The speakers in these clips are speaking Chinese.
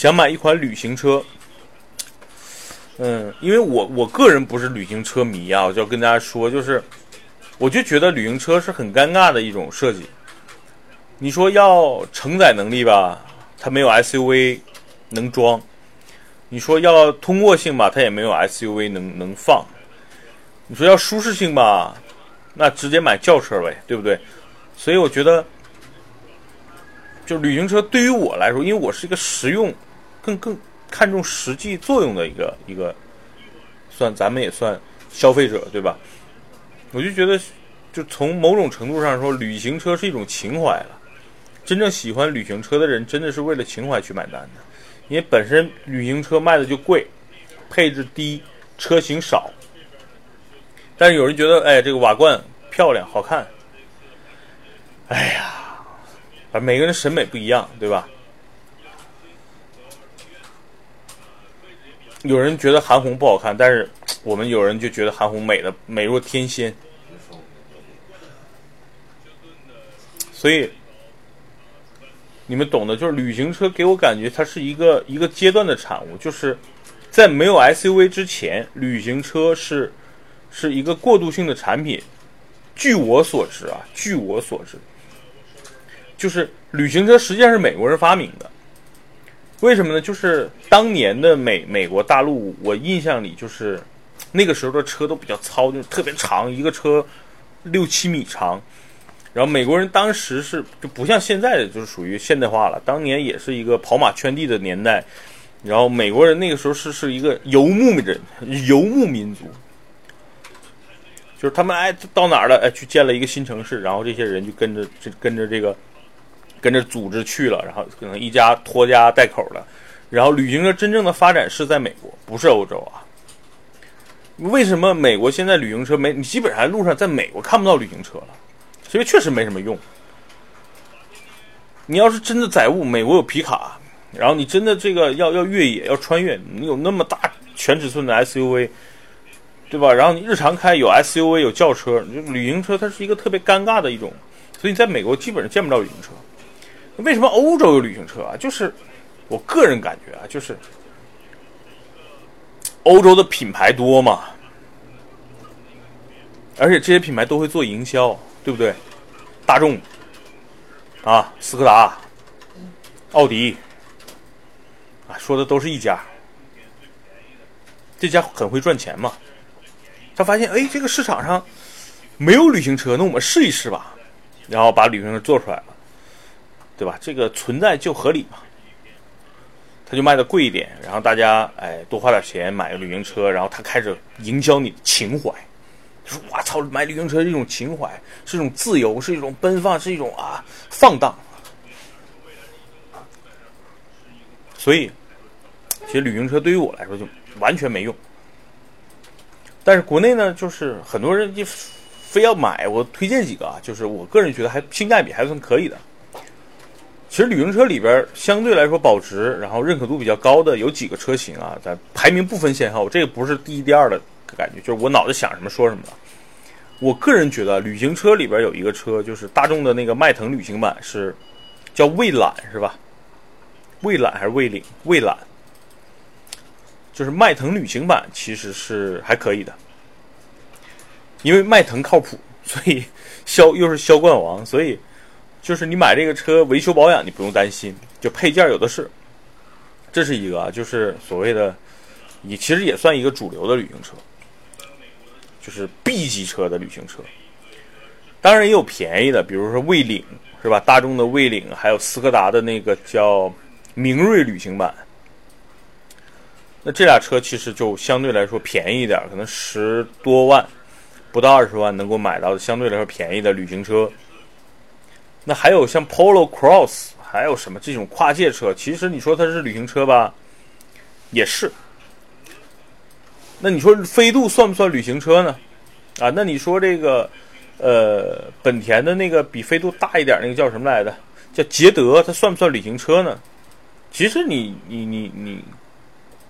想买一款旅行车。嗯，因为我我个人不是旅行车迷啊，我就要跟大家说，就是我就觉得旅行车是很尴尬的一种设计。你说要承载能力吧，它没有 SUV 能装；你说要通过性吧，它也没有 SUV 能能放。你说要舒适性吧，那直接买轿车呗，对不对？所以我觉得，就旅行车对于我来说，因为我是一个实用，更更看重实际作用的一个一个，算咱们也算消费者对吧？我就觉得，就从某种程度上说，旅行车是一种情怀了。真正喜欢旅行车的人，真的是为了情怀去买单的，因为本身旅行车卖的就贵，配置低，车型少。但是有人觉得，哎，这个瓦罐漂亮好看。哎呀，啊，每个人审美不一样，对吧？有人觉得韩红不好看，但是 我们有人就觉得韩红美的美若天仙。所以你们懂的，就是旅行车给我感觉它是一个一个阶段的产物，就是在没有 SUV 之前，旅行车是。是一个过渡性的产品。据我所知啊，据我所知，就是旅行车实际上是美国人发明的。为什么呢？就是当年的美美国大陆，我印象里就是那个时候的车都比较糙，就特别长，一个车六七米长。然后美国人当时是就不像现在的，就是属于现代化了。当年也是一个跑马圈地的年代。然后美国人那个时候是是一个游牧人，游牧民族。就是他们哎到哪儿了哎去建了一个新城市，然后这些人就跟着这跟着这个跟着组织去了，然后可能一家拖家带口的，然后旅行社真正的发展是在美国，不是欧洲啊。为什么美国现在旅行车没？你基本上路上在美国看不到旅行车了，因为确实没什么用。你要是真的载物，美国有皮卡，然后你真的这个要要越野要穿越，你有那么大全尺寸的 SUV。对吧？然后你日常开有 SUV 有轿车，旅行车它是一个特别尴尬的一种，所以在美国基本上见不到旅行车。为什么欧洲有旅行车啊？就是我个人感觉啊，就是欧洲的品牌多嘛，而且这些品牌都会做营销，对不对？大众啊，斯柯达、奥迪啊，说的都是一家，这家很会赚钱嘛。他发现，哎，这个市场上没有旅行车，那我们试一试吧。然后把旅行车做出来了，对吧？这个存在就合理嘛。他就卖的贵一点，然后大家哎多花点钱买个旅行车，然后他开始营销你的情怀，说我操，买旅行车是一种情怀，是一种自由，是一种奔放，是一种啊放荡。所以，其实旅行车对于我来说就完全没用。但是国内呢，就是很多人就非要买。我推荐几个啊，就是我个人觉得还性价比还算可以的。其实旅行车里边相对来说保值，然后认可度比较高的有几个车型啊，咱排名不分先后，这个不是第一第二的感觉，就是我脑子想什么说什么了。我个人觉得旅行车里边有一个车，就是大众的那个迈腾旅行版，是叫蔚揽是吧？蔚揽还是蔚领？蔚揽。就是迈腾旅行版其实是还可以的，因为迈腾靠谱，所以销又是销冠王，所以就是你买这个车维修保养你不用担心，就配件有的是。这是一个啊，就是所谓的，你其实也算一个主流的旅行车，就是 B 级车的旅行车。当然也有便宜的，比如说蔚领是吧？大众的蔚领，还有斯柯达的那个叫明锐旅行版。那这俩车其实就相对来说便宜一点，可能十多万，不到二十万能够买到相对来说便宜的旅行车。那还有像 Polo Cross，还有什么这种跨界车？其实你说它是旅行车吧，也是。那你说飞度算不算旅行车呢？啊，那你说这个，呃，本田的那个比飞度大一点那个叫什么来着？叫捷德，它算不算旅行车呢？其实你你你你。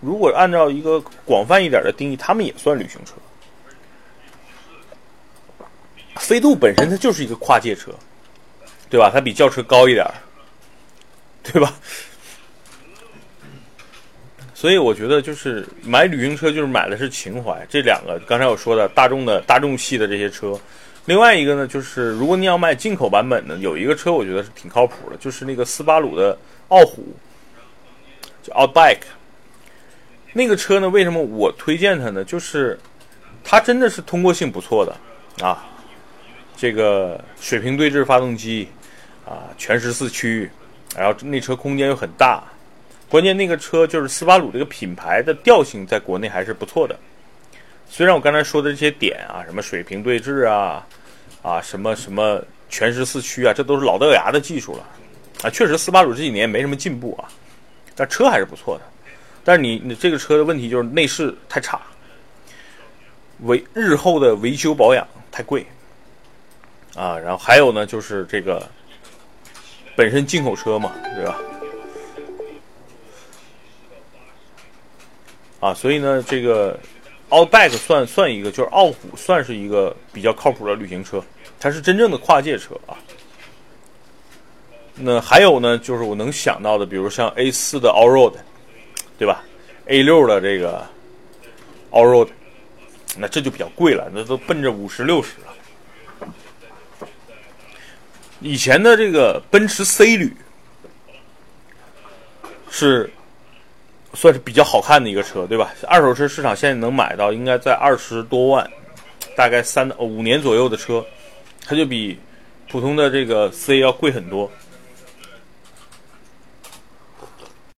如果按照一个广泛一点的定义，他们也算旅行车。飞度本身它就是一个跨界车，对吧？它比轿车高一点，对吧？所以我觉得就是买旅行车就是买的是情怀。这两个刚才我说的大众的大众系的这些车，另外一个呢就是如果你要买进口版本的，有一个车我觉得是挺靠谱的，就是那个斯巴鲁的傲虎，叫 Outback。那个车呢，为什么我推荐它呢？就是它真的是通过性不错的啊，这个水平对置发动机啊，全时四驱，然后那车空间又很大。关键那个车就是斯巴鲁这个品牌的调性，在国内还是不错的。虽然我刚才说的这些点啊，什么水平对置啊，啊什么什么全时四驱啊，这都是老掉牙的技术了啊。确实斯巴鲁这几年没什么进步啊，但车还是不错的。但是你你这个车的问题就是内饰太差，维日后的维修保养太贵啊。然后还有呢，就是这个本身进口车嘛，对吧？啊，所以呢，这个 Outback 算算一个，就是傲虎算是一个比较靠谱的旅行车，它是真正的跨界车啊。那还有呢，就是我能想到的，比如像 A 四的 Allroad，对吧？A 六的这个 Allroad，那这就比较贵了，那都奔着五十六十了。以前的这个奔驰 C 旅是。算是比较好看的一个车，对吧？二手车市场现在能买到，应该在二十多万，大概三五年左右的车，它就比普通的这个 C 要贵很多。